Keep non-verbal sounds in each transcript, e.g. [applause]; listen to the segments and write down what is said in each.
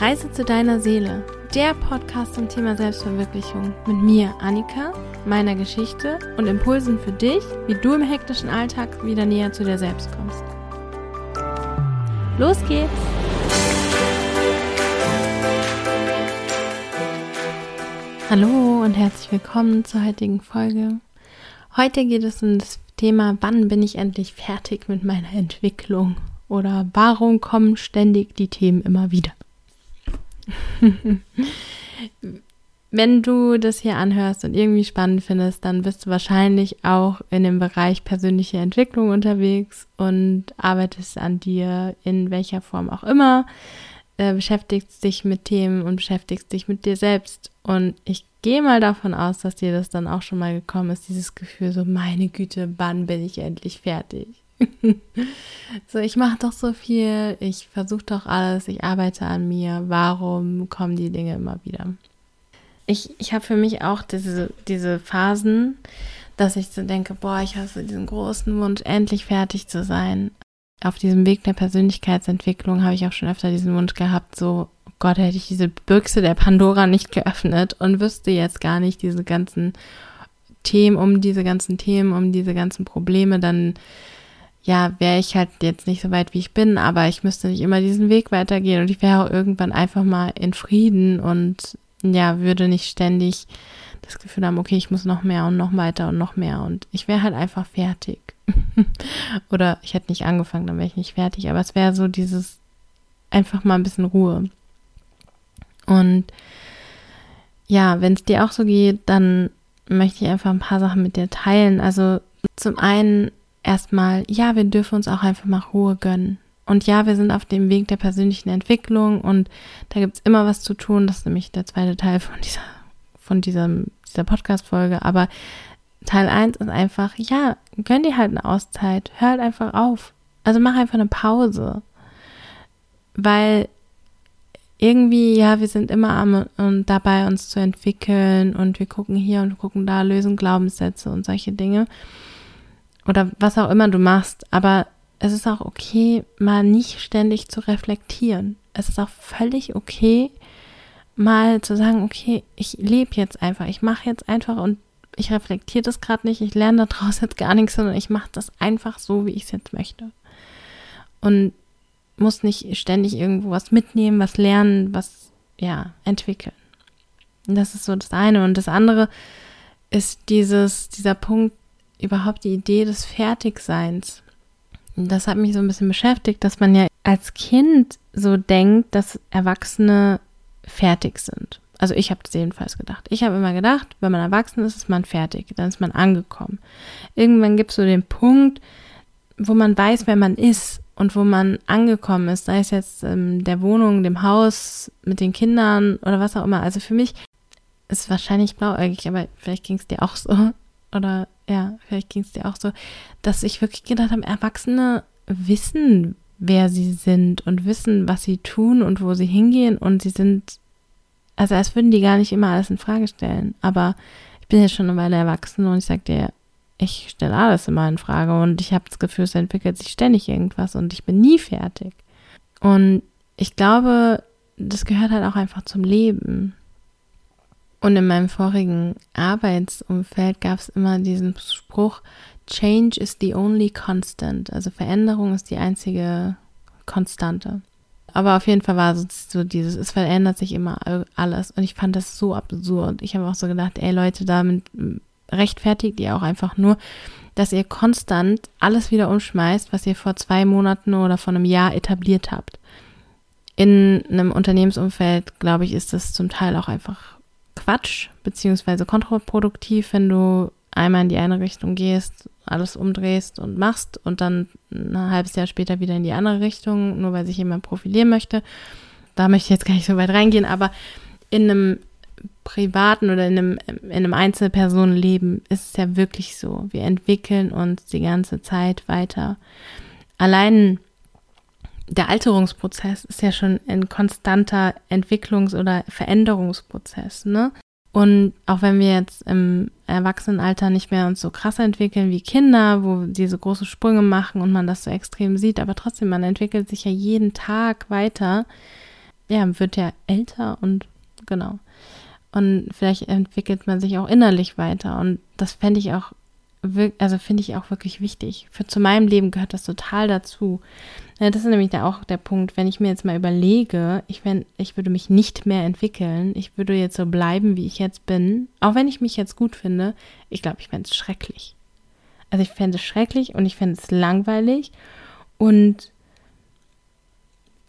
Reise zu deiner Seele, der Podcast zum Thema Selbstverwirklichung mit mir, Annika, meiner Geschichte und Impulsen für dich, wie du im hektischen Alltag wieder näher zu dir selbst kommst. Los geht's! Hallo und herzlich willkommen zur heutigen Folge. Heute geht es um das Thema, wann bin ich endlich fertig mit meiner Entwicklung oder warum kommen ständig die Themen immer wieder. [laughs] Wenn du das hier anhörst und irgendwie spannend findest, dann bist du wahrscheinlich auch in dem Bereich persönliche Entwicklung unterwegs und arbeitest an dir in welcher Form auch immer, äh, beschäftigst dich mit Themen und beschäftigst dich mit dir selbst. Und ich gehe mal davon aus, dass dir das dann auch schon mal gekommen ist, dieses Gefühl so, meine Güte, wann bin ich endlich fertig? [laughs] so, ich mache doch so viel, ich versuche doch alles, ich arbeite an mir. Warum kommen die Dinge immer wieder? Ich, ich habe für mich auch diese, diese Phasen, dass ich so denke, boah, ich habe so diesen großen Wunsch, endlich fertig zu sein. Auf diesem Weg der Persönlichkeitsentwicklung habe ich auch schon öfter diesen Wunsch gehabt, so, oh Gott, hätte ich diese Büchse der Pandora nicht geöffnet und wüsste jetzt gar nicht diese ganzen Themen, um diese ganzen Themen, um diese ganzen Probleme, dann ja, wäre ich halt jetzt nicht so weit, wie ich bin, aber ich müsste nicht immer diesen Weg weitergehen und ich wäre irgendwann einfach mal in Frieden und ja, würde nicht ständig das Gefühl haben, okay, ich muss noch mehr und noch weiter und noch mehr und ich wäre halt einfach fertig. [laughs] Oder ich hätte nicht angefangen, dann wäre ich nicht fertig, aber es wäre so dieses einfach mal ein bisschen Ruhe. Und ja, wenn es dir auch so geht, dann möchte ich einfach ein paar Sachen mit dir teilen. Also zum einen erstmal, ja, wir dürfen uns auch einfach mal Ruhe gönnen. Und ja, wir sind auf dem Weg der persönlichen Entwicklung und da gibt es immer was zu tun. Das ist nämlich der zweite Teil von dieser, von diesem, dieser Podcast-Folge. Aber Teil 1 ist einfach, ja, gönn dir halt eine Auszeit. Hör halt einfach auf. Also mach einfach eine Pause. Weil irgendwie, ja, wir sind immer am und dabei, uns zu entwickeln und wir gucken hier und gucken da, lösen Glaubenssätze und solche Dinge oder was auch immer du machst, aber es ist auch okay, mal nicht ständig zu reflektieren. Es ist auch völlig okay, mal zu sagen, okay, ich lebe jetzt einfach, ich mache jetzt einfach und ich reflektiere das gerade nicht, ich lerne daraus jetzt gar nichts, sondern ich mache das einfach so, wie ich es jetzt möchte. Und muss nicht ständig irgendwo was mitnehmen, was lernen, was, ja, entwickeln. Und das ist so das eine. Und das andere ist dieses, dieser Punkt, überhaupt die Idee des Fertigseins. Das hat mich so ein bisschen beschäftigt, dass man ja als Kind so denkt, dass Erwachsene fertig sind. Also ich habe das jedenfalls gedacht. Ich habe immer gedacht, wenn man erwachsen ist, ist man fertig, dann ist man angekommen. Irgendwann gibt es so den Punkt, wo man weiß, wer man ist und wo man angekommen ist, sei es jetzt in der Wohnung, dem Haus, mit den Kindern oder was auch immer. Also für mich ist es wahrscheinlich blauäugig, aber vielleicht ging es dir auch so. Oder ja, vielleicht ging es dir auch so, dass ich wirklich gedacht habe, Erwachsene wissen, wer sie sind und wissen, was sie tun und wo sie hingehen und sie sind, also als würden die gar nicht immer alles in Frage stellen. Aber ich bin jetzt schon eine Weile erwachsen und ich sag dir, ich stelle alles immer in Frage und ich habe das Gefühl, es entwickelt sich ständig irgendwas und ich bin nie fertig. Und ich glaube, das gehört halt auch einfach zum Leben. Und in meinem vorigen Arbeitsumfeld gab es immer diesen Spruch, Change is the only constant. Also Veränderung ist die einzige Konstante. Aber auf jeden Fall war so, so dieses, es verändert sich immer alles. Und ich fand das so absurd. Ich habe auch so gedacht, ey Leute, damit rechtfertigt ihr auch einfach nur, dass ihr konstant alles wieder umschmeißt, was ihr vor zwei Monaten oder vor einem Jahr etabliert habt. In einem Unternehmensumfeld, glaube ich, ist das zum Teil auch einfach Quatsch beziehungsweise kontraproduktiv, wenn du einmal in die eine Richtung gehst, alles umdrehst und machst und dann ein halbes Jahr später wieder in die andere Richtung, nur weil sich jemand profilieren möchte. Da möchte ich jetzt gar nicht so weit reingehen, aber in einem privaten oder in einem, in einem Einzelpersonenleben ist es ja wirklich so. Wir entwickeln uns die ganze Zeit weiter. Allein der Alterungsprozess ist ja schon ein konstanter Entwicklungs- oder Veränderungsprozess, ne? Und auch wenn wir jetzt im Erwachsenenalter nicht mehr uns so krass entwickeln wie Kinder, wo diese großen Sprünge machen und man das so extrem sieht, aber trotzdem, man entwickelt sich ja jeden Tag weiter, ja, wird ja älter und genau. Und vielleicht entwickelt man sich auch innerlich weiter. Und das fände ich auch, also finde ich auch wirklich wichtig. Für zu meinem Leben gehört das total dazu. Ja, das ist nämlich da auch der Punkt, wenn ich mir jetzt mal überlege, ich, wenn, ich würde mich nicht mehr entwickeln, ich würde jetzt so bleiben, wie ich jetzt bin, auch wenn ich mich jetzt gut finde, ich glaube, ich fände es schrecklich. Also ich fände es schrecklich und ich fände es langweilig und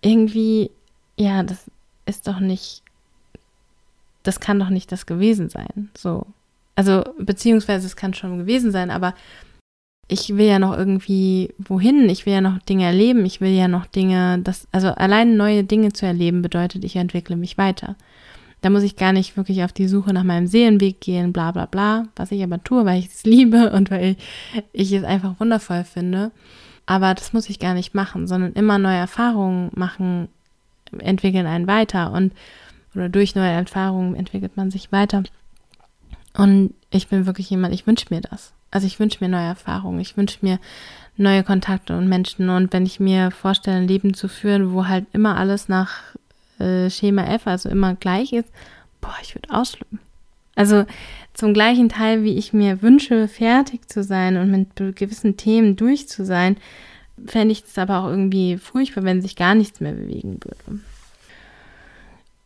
irgendwie, ja, das ist doch nicht das kann doch nicht das gewesen sein. So. Also, beziehungsweise es kann schon gewesen sein, aber ich will ja noch irgendwie wohin, ich will ja noch Dinge erleben, ich will ja noch Dinge, das, also allein neue Dinge zu erleben bedeutet, ich entwickle mich weiter. Da muss ich gar nicht wirklich auf die Suche nach meinem Seelenweg gehen, bla bla bla, was ich aber tue, weil ich es [laughs] liebe und weil ich, ich es einfach wundervoll finde. Aber das muss ich gar nicht machen, sondern immer neue Erfahrungen machen, entwickeln einen weiter. Und oder durch neue Erfahrungen entwickelt man sich weiter. Und ich bin wirklich jemand, ich wünsche mir das. Also ich wünsche mir neue Erfahrungen, ich wünsche mir neue Kontakte und Menschen. Und wenn ich mir vorstelle, ein Leben zu führen, wo halt immer alles nach äh, Schema F, also immer gleich ist, boah, ich würde ausflippen. Also zum gleichen Teil, wie ich mir wünsche, fertig zu sein und mit gewissen Themen durch zu sein, fände ich es aber auch irgendwie furchtbar, wenn sich gar nichts mehr bewegen würde.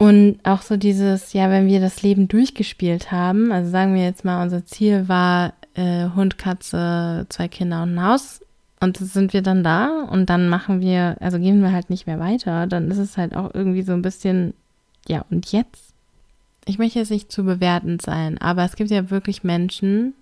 Und auch so dieses, ja, wenn wir das Leben durchgespielt haben, also sagen wir jetzt mal, unser Ziel war äh, Hund, Katze, zwei Kinder und ein Haus. Und sind wir dann da und dann machen wir, also gehen wir halt nicht mehr weiter, dann ist es halt auch irgendwie so ein bisschen, ja, und jetzt? Ich möchte jetzt nicht zu bewertend sein, aber es gibt ja wirklich Menschen,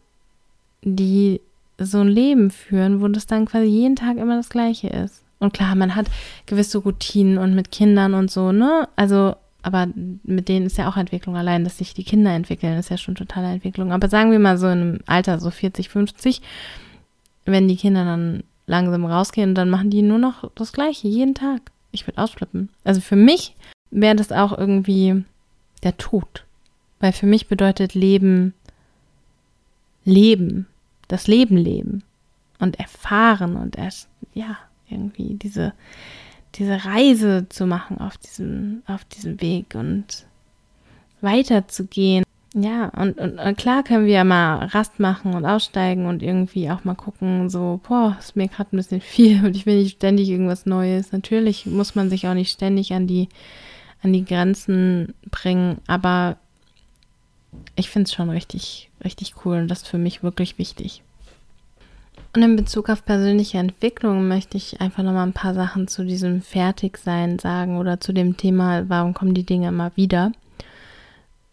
die so ein Leben führen, wo das dann quasi jeden Tag immer das Gleiche ist. Und klar, man hat gewisse Routinen und mit Kindern und so, ne? Also aber mit denen ist ja auch Entwicklung allein, dass sich die Kinder entwickeln, ist ja schon totale Entwicklung. Aber sagen wir mal so einem Alter, so 40, 50, wenn die Kinder dann langsam rausgehen, dann machen die nur noch das Gleiche, jeden Tag. Ich würde ausflippen. Also für mich wäre das auch irgendwie der Tod. Weil für mich bedeutet Leben, Leben, das Leben leben und erfahren und erst, ja, irgendwie diese, diese Reise zu machen auf diesem, auf diesem Weg und weiterzugehen. Ja, und, und, und, klar können wir ja mal Rast machen und aussteigen und irgendwie auch mal gucken, so, boah, ist mir gerade ein bisschen viel und ich will nicht ständig irgendwas Neues. Natürlich muss man sich auch nicht ständig an die, an die Grenzen bringen, aber ich finde es schon richtig, richtig cool und das ist für mich wirklich wichtig. Und in Bezug auf persönliche Entwicklung möchte ich einfach nochmal ein paar Sachen zu diesem Fertigsein sagen oder zu dem Thema, warum kommen die Dinge immer wieder.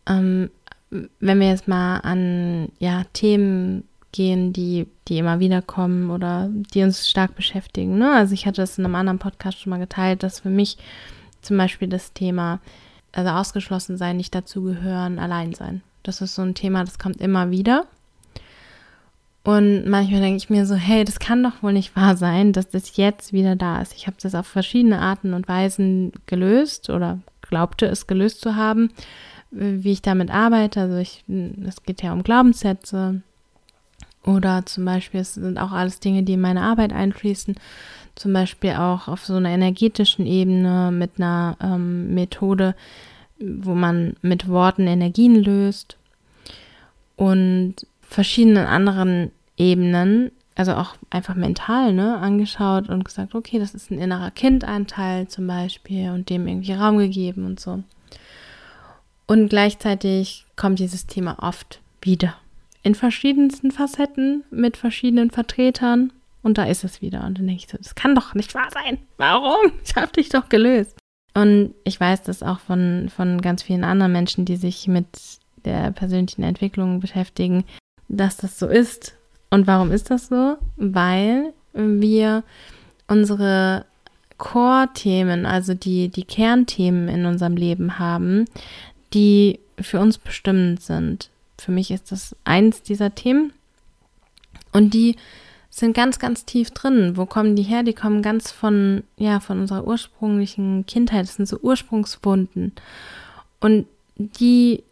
Ähm, wenn wir jetzt mal an ja, Themen gehen, die, die immer wieder kommen oder die uns stark beschäftigen. Ne? Also ich hatte das in einem anderen Podcast schon mal geteilt, dass für mich zum Beispiel das Thema, also ausgeschlossen sein, nicht dazugehören, allein sein. Das ist so ein Thema, das kommt immer wieder. Und manchmal denke ich mir so, hey, das kann doch wohl nicht wahr sein, dass das jetzt wieder da ist. Ich habe das auf verschiedene Arten und Weisen gelöst oder glaubte es gelöst zu haben, wie ich damit arbeite. Also ich, es geht ja um Glaubenssätze oder zum Beispiel, es sind auch alles Dinge, die in meine Arbeit einfließen. Zum Beispiel auch auf so einer energetischen Ebene mit einer ähm, Methode, wo man mit Worten Energien löst. Und verschiedenen anderen Ebenen, also auch einfach mental, ne, angeschaut und gesagt, okay, das ist ein innerer Kindanteil zum Beispiel und dem irgendwie Raum gegeben und so. Und gleichzeitig kommt dieses Thema oft wieder. In verschiedensten Facetten, mit verschiedenen Vertretern. Und da ist es wieder. Und dann denke ich so, das kann doch nicht wahr sein. Warum? [laughs] Ich habe dich doch gelöst. Und ich weiß das auch von, von ganz vielen anderen Menschen, die sich mit der persönlichen Entwicklung beschäftigen, dass das so ist und warum ist das so? Weil wir unsere Core-Themen, also die, die Kernthemen in unserem Leben haben, die für uns bestimmend sind. Für mich ist das eins dieser Themen. Und die sind ganz, ganz tief drin. Wo kommen die her? Die kommen ganz von, ja, von unserer ursprünglichen Kindheit. Das sind so Ursprungswunden. Und die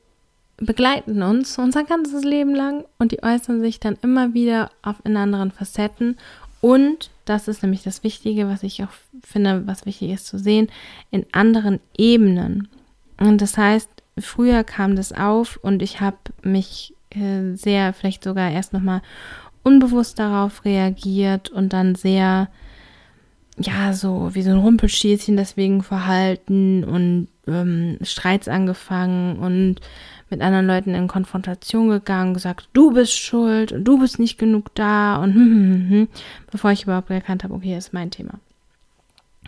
begleiten uns unser ganzes Leben lang und die äußern sich dann immer wieder auf in anderen Facetten und das ist nämlich das Wichtige, was ich auch finde, was wichtig ist zu sehen, in anderen Ebenen. Und das heißt, früher kam das auf und ich habe mich äh, sehr, vielleicht sogar erst nochmal unbewusst darauf reagiert und dann sehr, ja, so wie so ein Rumpelschießchen deswegen verhalten und ähm, Streits angefangen und mit anderen Leuten in Konfrontation gegangen, gesagt, du bist schuld und du bist nicht genug da und hm, hm, hm, hm bevor ich überhaupt erkannt habe, okay, das ist mein Thema.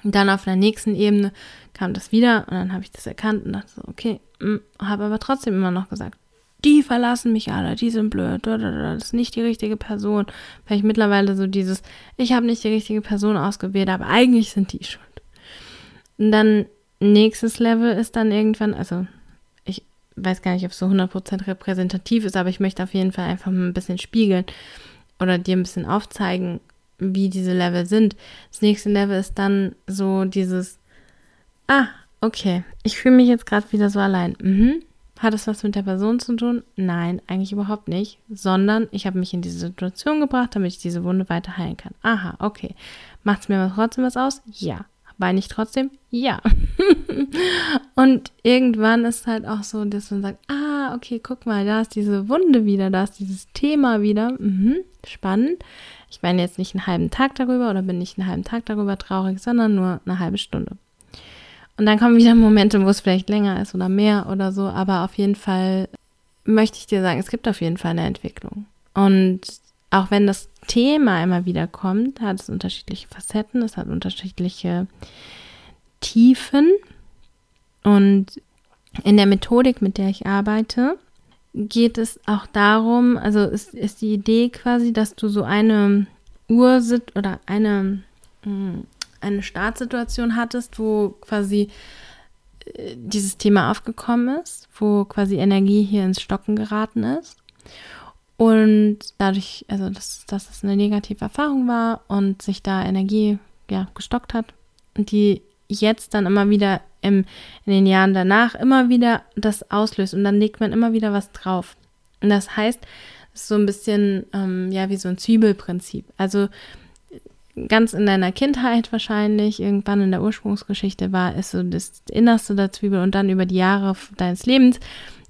Und dann auf der nächsten Ebene kam das wieder und dann habe ich das erkannt und dachte so, okay, hm, habe aber trotzdem immer noch gesagt, die verlassen mich alle, die sind blöd, das ist nicht die richtige Person. Vielleicht mittlerweile so dieses, ich habe nicht die richtige Person ausgewählt, aber eigentlich sind die schuld. Und dann nächstes Level ist dann irgendwann, also ich weiß gar nicht, ob es so 100% repräsentativ ist, aber ich möchte auf jeden Fall einfach mal ein bisschen spiegeln oder dir ein bisschen aufzeigen, wie diese Level sind. Das nächste Level ist dann so dieses, ah, okay, ich fühle mich jetzt gerade wieder so allein. Mhm. Hat es was mit der Person zu tun? Nein, eigentlich überhaupt nicht, sondern ich habe mich in diese Situation gebracht, damit ich diese Wunde weiter heilen kann. Aha, okay. Macht es mir trotzdem was aus? Ja. Weine ich trotzdem? Ja. [laughs] und irgendwann ist halt auch so, dass man sagt, ah, okay, guck mal, da ist diese Wunde wieder, da ist dieses Thema wieder. Mhm, spannend. Ich weine jetzt nicht einen halben Tag darüber oder bin nicht einen halben Tag darüber traurig, sondern nur eine halbe Stunde. Und dann kommen wieder Momente, wo es vielleicht länger ist oder mehr oder so, aber auf jeden Fall möchte ich dir sagen, es gibt auf jeden Fall eine Entwicklung. Und auch wenn das Thema immer wieder kommt, hat es unterschiedliche Facetten, es hat unterschiedliche Tiefen. Und in der Methodik, mit der ich arbeite, geht es auch darum, also ist, ist die Idee quasi, dass du so eine Ursit oder eine hm, eine Startsituation hattest, wo quasi äh, dieses Thema aufgekommen ist, wo quasi Energie hier ins Stocken geraten ist. Und dadurch, also dass, dass es eine negative Erfahrung war und sich da Energie ja, gestockt hat und die jetzt dann immer wieder im, in den Jahren danach immer wieder das auslöst und dann legt man immer wieder was drauf. Und das heißt, es ist so ein bisschen ähm, ja wie so ein Zwiebelprinzip. Also ganz in deiner Kindheit wahrscheinlich, irgendwann in der Ursprungsgeschichte war, ist so das Innerste der Zwiebel und dann über die Jahre deines Lebens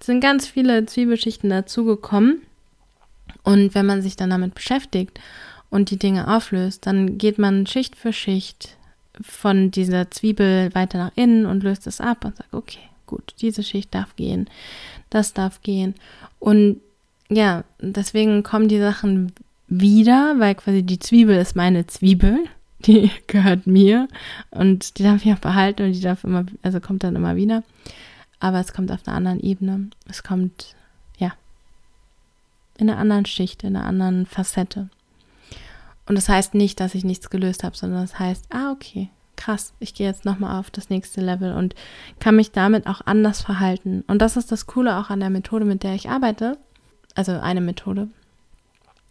sind ganz viele Zwiebelschichten dazugekommen. Und wenn man sich dann damit beschäftigt und die Dinge auflöst, dann geht man Schicht für Schicht von dieser Zwiebel weiter nach innen und löst es ab und sagt, okay, gut, diese Schicht darf gehen, das darf gehen. Und ja, deswegen kommen die Sachen wieder, weil quasi die Zwiebel ist meine Zwiebel. [laughs] Die gehört mir und die darf ich auch behalten und die darf immer, also kommt dann immer wieder. Aber es kommt auf einer anderen Ebene. Es kommt, in einer anderen Schicht, in einer anderen Facette. Und das heißt nicht, dass ich nichts gelöst habe, sondern das heißt, ah, okay, krass, ich gehe jetzt nochmal auf das nächste Level und kann mich damit auch anders verhalten. Und das ist das Coole auch an der Methode, mit der ich arbeite. Also eine Methode,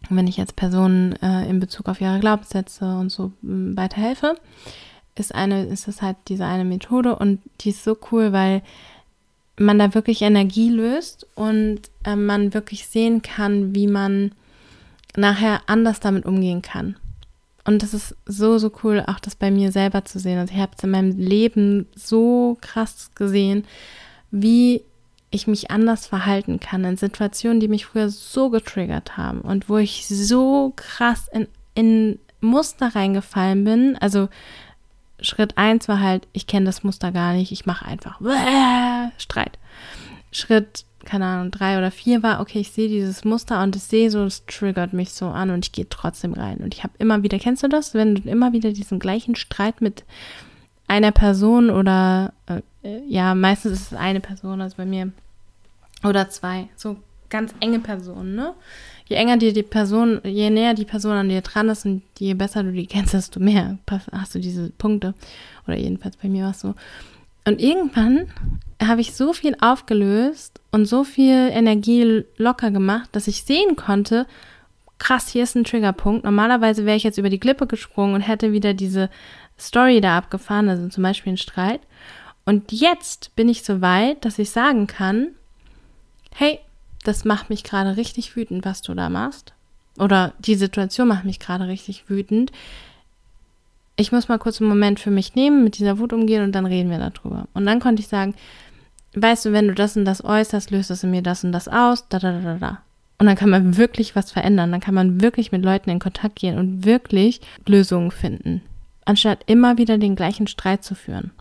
wenn ich jetzt Personen äh, in Bezug auf ihre Glaubenssätze und so mm, weiterhelfe, ist eine, ist es halt diese eine Methode und die ist so cool, weil man da wirklich Energie löst und äh, man wirklich sehen kann, wie man nachher anders damit umgehen kann. Und das ist so, so cool, auch das bei mir selber zu sehen. Also ich habe es in meinem Leben so krass gesehen, wie ich mich anders verhalten kann in Situationen, die mich früher so getriggert haben und wo ich so krass in, in Muster reingefallen bin. Also Schritt eins war halt, ich kenne das Muster gar nicht, ich mache einfach [laughs] Streit. Schritt, keine Ahnung, drei oder vier war, okay, ich sehe dieses Muster und ich sehe so, es triggert mich so an und ich gehe trotzdem rein. Und ich habe immer wieder, kennst du das, wenn du immer wieder diesen gleichen Streit mit einer Person oder äh, ja, meistens ist es eine Person, also bei mir oder zwei, so ganz enge Personen, ne? Je enger dir die Person, je näher die Person an dir dran ist und je besser du die kennst, desto mehr hast du diese Punkte. Oder jedenfalls bei mir war es so. Und irgendwann habe ich so viel aufgelöst und so viel Energie locker gemacht, dass ich sehen konnte, krass, hier ist ein Triggerpunkt. Normalerweise wäre ich jetzt über die Klippe gesprungen und hätte wieder diese Story da abgefahren, also zum Beispiel ein Streit. Und jetzt bin ich so weit, dass ich sagen kann, hey, das macht mich gerade richtig wütend, was du da machst. Oder die Situation macht mich gerade richtig wütend. ich muss mal kurz einen Moment für mich nehmen, mit dieser Wut umgehen und dann reden wir darüber. Und dann konnte ich sagen, weißt du, wenn du das und das äußerst, löst es in mir das und das aus, da, da, da, da. Und dann kann man wirklich was verändern. Dann kann man wirklich mit Leuten in Kontakt gehen und wirklich Lösungen finden, anstatt immer wieder den gleichen Streit zu führen.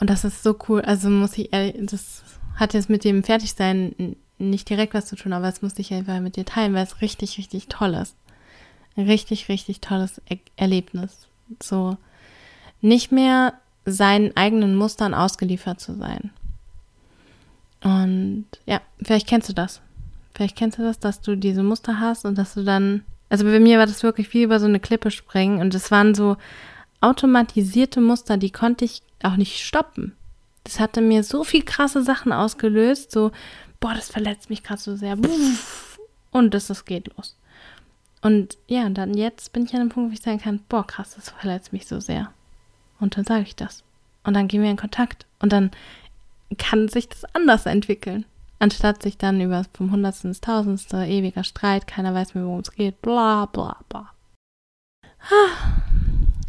Und das ist so cool. Also muss ich ehrlich, das hat jetzt mit dem Fertigsein nicht direkt was zu tun, aber es musste ich einfach mit dir teilen, weil es richtig, richtig toll ist. Ein richtig, richtig tolles er Erlebnis. So nicht mehr seinen eigenen Mustern ausgeliefert zu sein. Und ja, vielleicht kennst du das. Vielleicht kennst du das, dass du diese Muster hast und dass du dann, also bei mir war das wirklich wie über so eine Klippe springen und es waren so automatisierte Muster, die konnte ich auch nicht stoppen. Das hatte mir so viel krasse Sachen ausgelöst, so, boah, das verletzt mich gerade so sehr. Und das, das geht los. Und ja, dann jetzt bin ich an einem Punkt, wo ich sagen kann, boah, krass, das verletzt mich so sehr. Und dann sage ich das. Und dann gehen wir in Kontakt. Und dann kann sich das anders entwickeln. Anstatt sich dann über vom Hundertsten ins Tausendste, ewiger Streit, keiner weiß mehr, worum es geht, bla bla bla.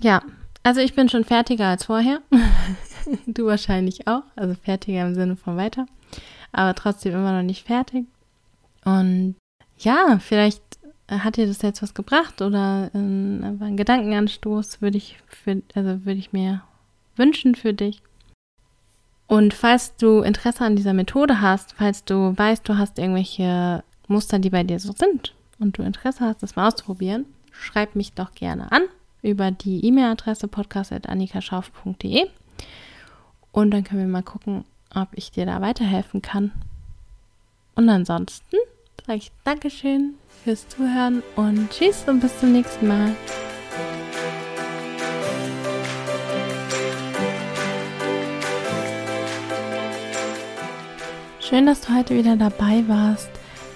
Ja, also ich bin schon fertiger als vorher. [laughs] du wahrscheinlich auch. Also fertiger im Sinne von weiter. Aber trotzdem immer noch nicht fertig. Und ja, vielleicht hat dir das jetzt was gebracht oder ein, ein Gedankenanstoß würde ich also würde ich mir wünschen für dich. Und falls du Interesse an dieser Methode hast, falls du weißt, du hast irgendwelche Muster, die bei dir so sind und du Interesse hast, das mal auszuprobieren, schreib mich doch gerne an über die E-Mail-Adresse podcast.annikaschauf.de und dann können wir mal gucken, ob ich dir da weiterhelfen kann. Und ansonsten sage ich Dankeschön fürs Zuhören und tschüss und bis zum nächsten Mal. Schön, dass du heute wieder dabei warst.